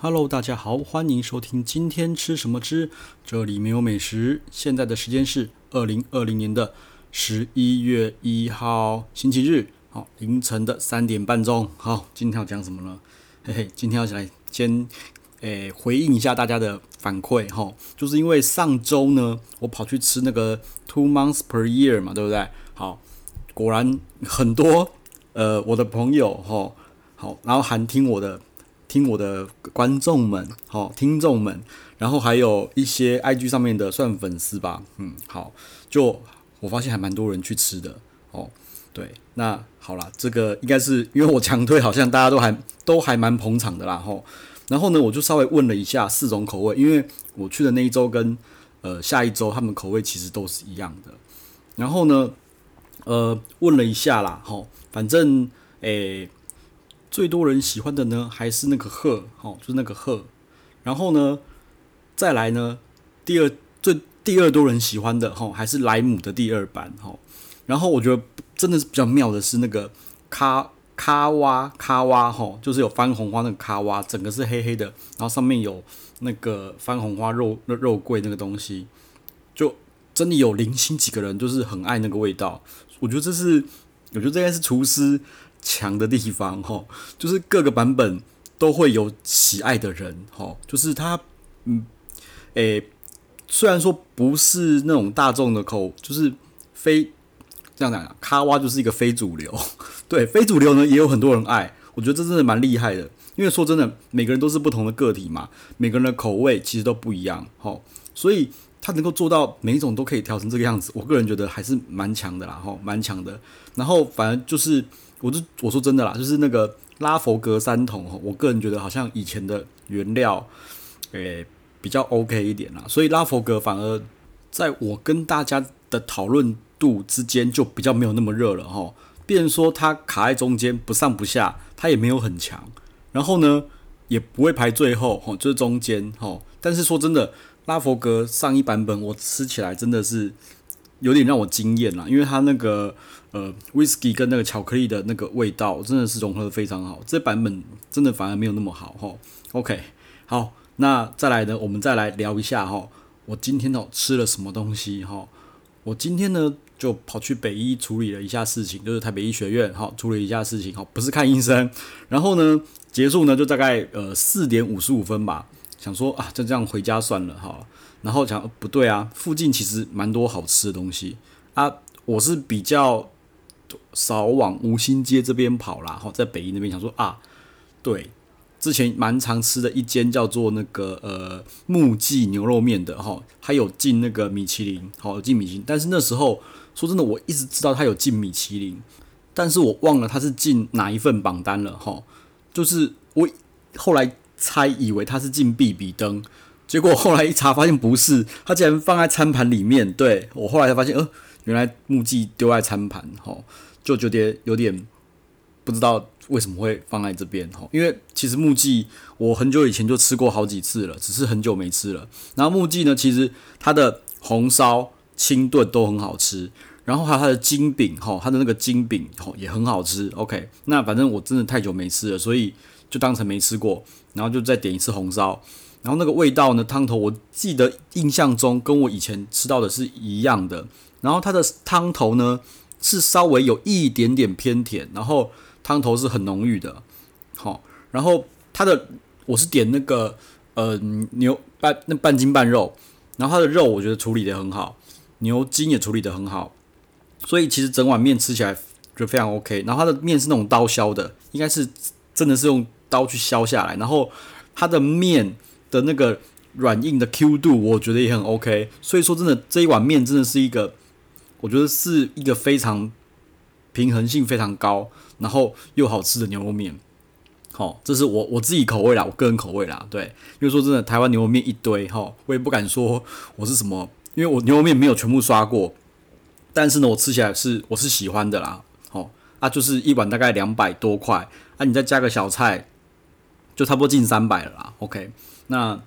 Hello，大家好，欢迎收听今天吃什么吃，这里没有美食。现在的时间是二零二零年的十一月一号星期日，好，凌晨的三点半钟。好，今天要讲什么呢？嘿嘿，今天要来先诶回应一下大家的反馈哈，就是因为上周呢，我跑去吃那个 Two Months Per Year 嘛，对不对？好，果然很多呃我的朋友哈，好，然后还听我的。听我的观众们，好，听众们，然后还有一些 IG 上面的算粉丝吧，嗯，好，就我发现还蛮多人去吃的，哦，对，那好啦，这个应该是因为我强推，好像大家都还 都还蛮捧场的啦，吼，然后呢，我就稍微问了一下四种口味，因为我去的那一周跟呃下一周他们口味其实都是一样的，然后呢，呃，问了一下啦，吼，反正诶。最多人喜欢的呢，还是那个鹤，哦，就是那个鹤。然后呢，再来呢，第二最第二多人喜欢的，哈，还是莱姆的第二版，哈。然后我觉得真的是比较妙的是那个卡卡哇卡哇，哈，就是有番红花那个卡哇，整个是黑黑的，然后上面有那个番红花肉肉桂那个东西，就真的有零星几个人就是很爱那个味道。我觉得这是，我觉得这应该是厨师。强的地方哈，就是各个版本都会有喜爱的人哈，就是他嗯，诶、虽然说不是那种大众的口，就是非这样讲，卡哇就是一个非主流，对，非主流呢也有很多人爱，我觉得这真的蛮厉害的，因为说真的，每个人都是不同的个体嘛，每个人的口味其实都不一样哈，所以他能够做到每一种都可以调成这个样子，我个人觉得还是蛮强的啦哈，蛮强的，然后反正就是。我就我说真的啦，就是那个拉佛格三桶，我个人觉得好像以前的原料，诶、比较 OK 一点啦，所以拉佛格反而在我跟大家的讨论度之间就比较没有那么热了哈。变说它卡在中间不上不下，它也没有很强，然后呢也不会排最后哈，就是中间哈。但是说真的，拉佛格上一版本我吃起来真的是。有点让我惊艳啦，因为它那个呃，whisky 跟那个巧克力的那个味道真的是融合的非常好。这版本真的反而没有那么好哈。OK，好，那再来呢，我们再来聊一下哈，我今天哦吃了什么东西哈？我今天呢就跑去北医处理了一下事情，就是台北医学院哈处理一下事情哈，不是看医生。然后呢结束呢就大概呃四点五十五分吧，想说啊就这样回家算了哈。然后想不对啊，附近其实蛮多好吃的东西啊。我是比较少往五星街这边跑啦，哈，在北医那边想说啊，对，之前蛮常吃的一间叫做那个呃木记牛肉面的哈，还有进那个米其林，好进米其林。但是那时候说真的，我一直知道他有进米其林，但是我忘了他是进哪一份榜单了哈。就是我后来猜以为他是进必比登。结果后来一查，发现不是，他竟然放在餐盘里面。对，我后来才发现，呃，原来木记丢在餐盘，吼，就觉得有点不知道为什么会放在这边，吼，因为其实木记我很久以前就吃过好几次了，只是很久没吃了。然后木记呢，其实它的红烧、清炖都很好吃，然后还有它的金饼，吼，它的那个金饼，吼，也很好吃。OK，那反正我真的太久没吃了，所以就当成没吃过，然后就再点一次红烧。然后那个味道呢，汤头我记得印象中跟我以前吃到的是一样的。然后它的汤头呢是稍微有一点点偏甜，然后汤头是很浓郁的。好，然后它的我是点那个呃牛半那半筋半肉，然后它的肉我觉得处理的很好，牛筋也处理的很好，所以其实整碗面吃起来就非常 OK。然后它的面是那种刀削的，应该是真的是用刀去削下来，然后它的面。的那个软硬的 Q 度，我觉得也很 OK。所以说，真的这一碗面真的是一个，我觉得是一个非常平衡性非常高，然后又好吃的牛肉面。好，这是我我自己口味啦，我个人口味啦。对，因为说真的，台湾牛肉面一堆哈，我也不敢说我是什么，因为我牛肉面没有全部刷过，但是呢，我吃起来是我是喜欢的啦。好啊，就是一碗大概两百多块，啊，你再加个小菜，就差不多近三百了啦。OK。那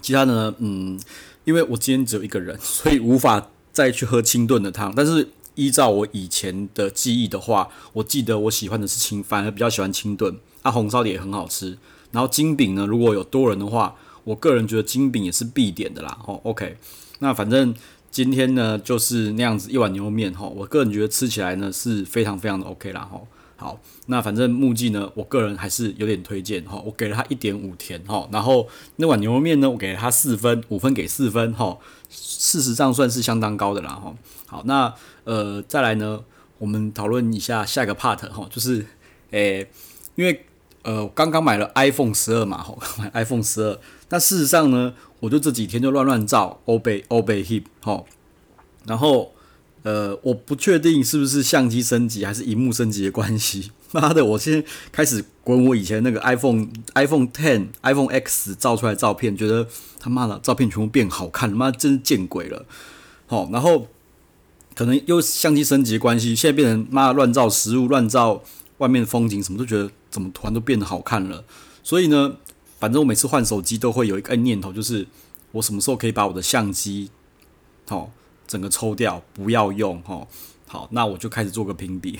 其他的呢？嗯，因为我今天只有一个人，所以无法再去喝清炖的汤。但是依照我以前的记忆的话，我记得我喜欢的是清，反而比较喜欢清炖。啊，红烧的也很好吃。然后金饼呢，如果有多人的话，我个人觉得金饼也是必点的啦。哦，OK，那反正今天呢就是那样子一碗牛肉面哈，我个人觉得吃起来呢是非常非常的 OK 啦哈。好，那反正木记呢，我个人还是有点推荐哈，我给了他一点五甜哈，然后那碗牛肉面呢，我给了他四分，五分给四分哈，事实上算是相当高的啦哈。好，那呃再来呢，我们讨论一下下一个 part 哈，就是诶、因为呃刚刚买了 iPhone 十二嘛哈，买 iPhone 十二，那事实上呢，我就这几天就乱乱照欧贝欧贝 hip 哈，然后。呃，我不确定是不是相机升级还是荧幕升级的关系。妈的，我现在开始滚我以前那个 iPhone iPhone Ten iPhone X 照出来照片，觉得他妈的照片全部变好看，他妈真是见鬼了。好，然后可能又相机升级的关系，现在变成妈的乱照食物、乱照外面的风景，什么都觉得怎么突然都变得好看了。所以呢，反正我每次换手机都会有一个念头，就是我什么时候可以把我的相机，好。整个抽掉，不要用哈。好，那我就开始做个评比，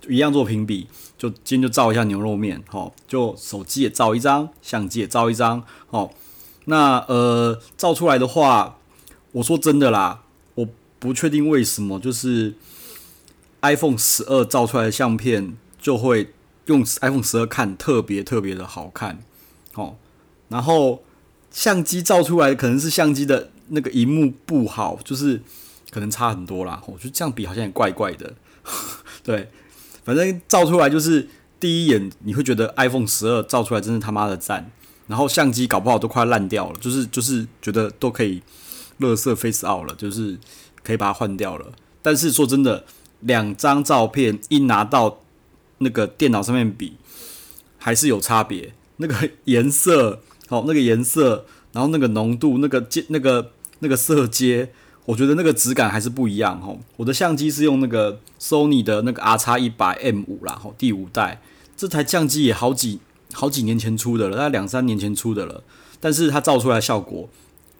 就 一样做评比。就今天就照一下牛肉面，哈，就手机也照一张，相机也照一张，好。那呃，照出来的话，我说真的啦，我不确定为什么，就是 iPhone 十二照出来的相片就会用 iPhone 十二看特别特别的好看，好。然后相机照出来的可能是相机的。那个荧幕不好，就是可能差很多啦。我觉得这样比好像也怪怪的。对，反正照出来就是第一眼你会觉得 iPhone 十二照出来真是他妈的赞，然后相机搞不好都快烂掉了，就是就是觉得都可以乐色 face out 了，就是可以把它换掉了。但是说真的，两张照片一拿到那个电脑上面比，还是有差别。那个颜色，好，那个颜色，然后那个浓度，那个阶，那个。那个色阶，我觉得那个质感还是不一样吼。我的相机是用那个 Sony 的那个 RX100M5 啦，吼，第五代这台相机也好几好几年前出的了，大概两三年前出的了。但是它照出来的效果，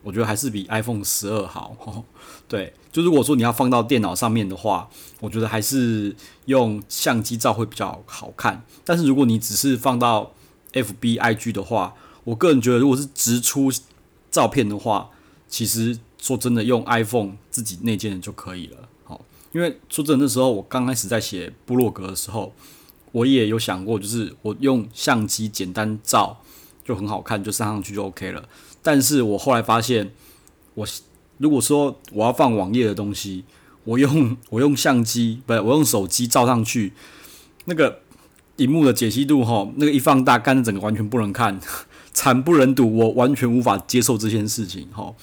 我觉得还是比 iPhone 十二好吼。对，就如果说你要放到电脑上面的话，我觉得还是用相机照会比较好看。但是如果你只是放到 FB IG 的话，我个人觉得如果是直出照片的话，其实说真的，用 iPhone 自己内建的就可以了。好，因为说真的，那时候我刚开始在写部落格的时候，我也有想过，就是我用相机简单照就很好看，就上上去就 OK 了。但是我后来发现，我如果说我要放网页的东西，我用我用相机，不是我用手机照上去，那个荧幕的解析度哈，那个一放大，干的整个完全不能看。惨不忍睹，我完全无法接受这件事情哈。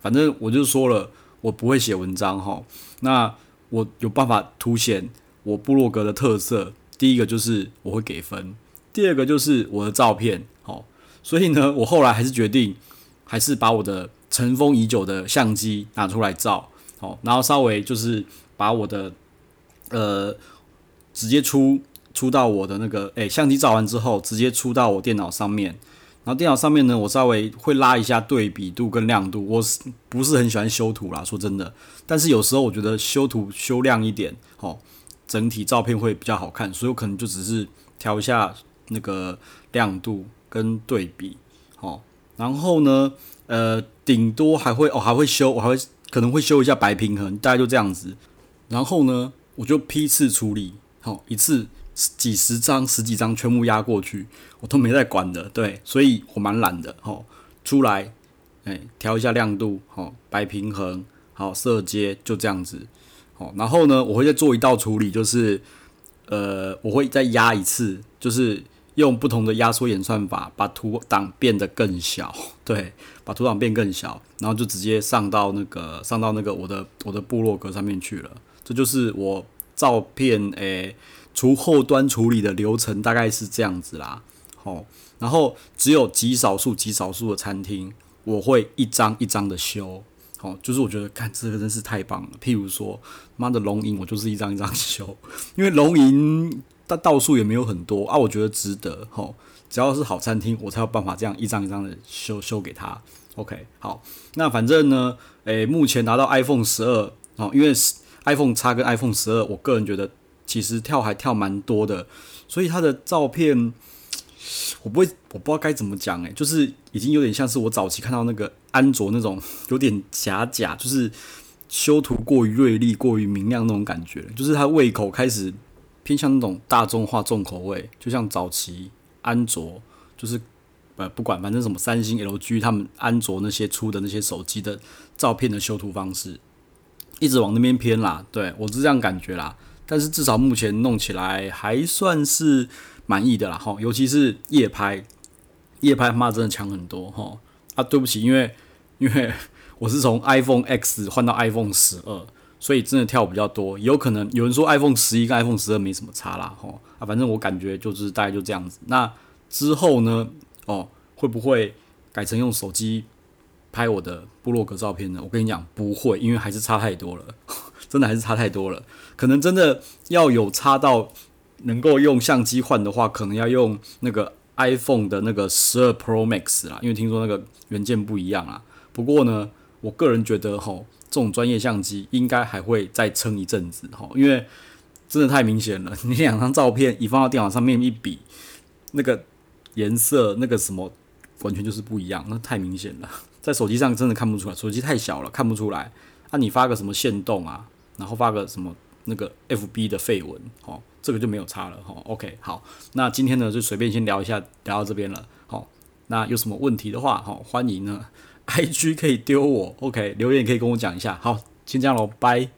反正我就说了，我不会写文章哈。那我有办法凸显我部落格的特色。第一个就是我会给分，第二个就是我的照片好。所以呢，我后来还是决定，还是把我的尘封已久的相机拿出来照好，然后稍微就是把我的呃直接出出到我的那个诶、相机照完之后，直接出到我电脑上面。然后电脑上面呢，我稍微会拉一下对比度跟亮度。我是不是很喜欢修图啦？说真的，但是有时候我觉得修图修亮一点，哦，整体照片会比较好看。所以我可能就只是调一下那个亮度跟对比，哦，然后呢，呃，顶多还会哦，还会修，我还会可能会修一下白平衡，大概就这样子。然后呢，我就批次处理，好，一次。几十张、十几张全部压过去，我都没在管的。对，所以我蛮懒的。吼，出来，哎，调一下亮度，吼，白平衡，好，色阶，就这样子。好，然后呢，我会再做一道处理，就是，呃，我会再压一次，就是用不同的压缩演算法，把图档变得更小。对，把图档变更小，然后就直接上到那个上到那个我的我的部落格上面去了。这就是我照片，诶。除后端处理的流程大概是这样子啦，好，然后只有极少数、极少数的餐厅，我会一张一张的修，好，就是我觉得看这个真是太棒了。譬如说，妈的龙吟，我就是一张一张修，因为龙吟它道数也没有很多啊，我觉得值得，吼，只要是好餐厅，我才有办法这样一张一张的修修给他。OK，好，那反正呢，诶、目前拿到 iPhone 十二，哦，因为 iPhone X 跟 iPhone 十二，我个人觉得。其实跳还跳蛮多的，所以他的照片我不会，我不知道该怎么讲诶，就是已经有点像是我早期看到那个安卓那种有点假假，就是修图过于锐利、过于明亮那种感觉，就是他胃口开始偏向那种大众化、重口味，就像早期安卓，就是呃不管反正什么三星、LG 他们安卓那些出的那些手机的照片的修图方式，一直往那边偏啦。对，我是这样感觉啦，但是至少目前弄起来还算是。满意的啦，哈，尤其是夜拍，夜拍他妈真的强很多，哈啊，对不起，因为 因为我是从 iPhone X 换到 iPhone 十二，所以真的跳比较多，有可能有人说 iPhone 十一跟 iPhone 十二没什么差啦，哈啊，反正我感觉就是大概就这样子。那之后呢，哦，会不会改成用手机拍我的部落格照片呢？我跟你讲，不会，因为还是差太多了，真的还是差太多了，可能真的要有差到。能够用相机换的话，可能要用那个 iPhone 的那个十二 Pro Max 啦，因为听说那个元件不一样啊。不过呢，我个人觉得吼，这种专业相机应该还会再撑一阵子吼，因为真的太明显了。你两张照片一放到电脑上面一比，那个颜色那个什么，完全就是不一样，那太明显了。在手机上真的看不出来，手机太小了看不出来。啊，你发个什么限动啊，然后发个什么那个 FB 的废文，哦。这个就没有差了哈，OK，好，那今天呢就随便先聊一下，聊到这边了，好，那有什么问题的话，好，欢迎呢，IG 可以丢我，OK，留言可以跟我讲一下，好，先这样喽，拜。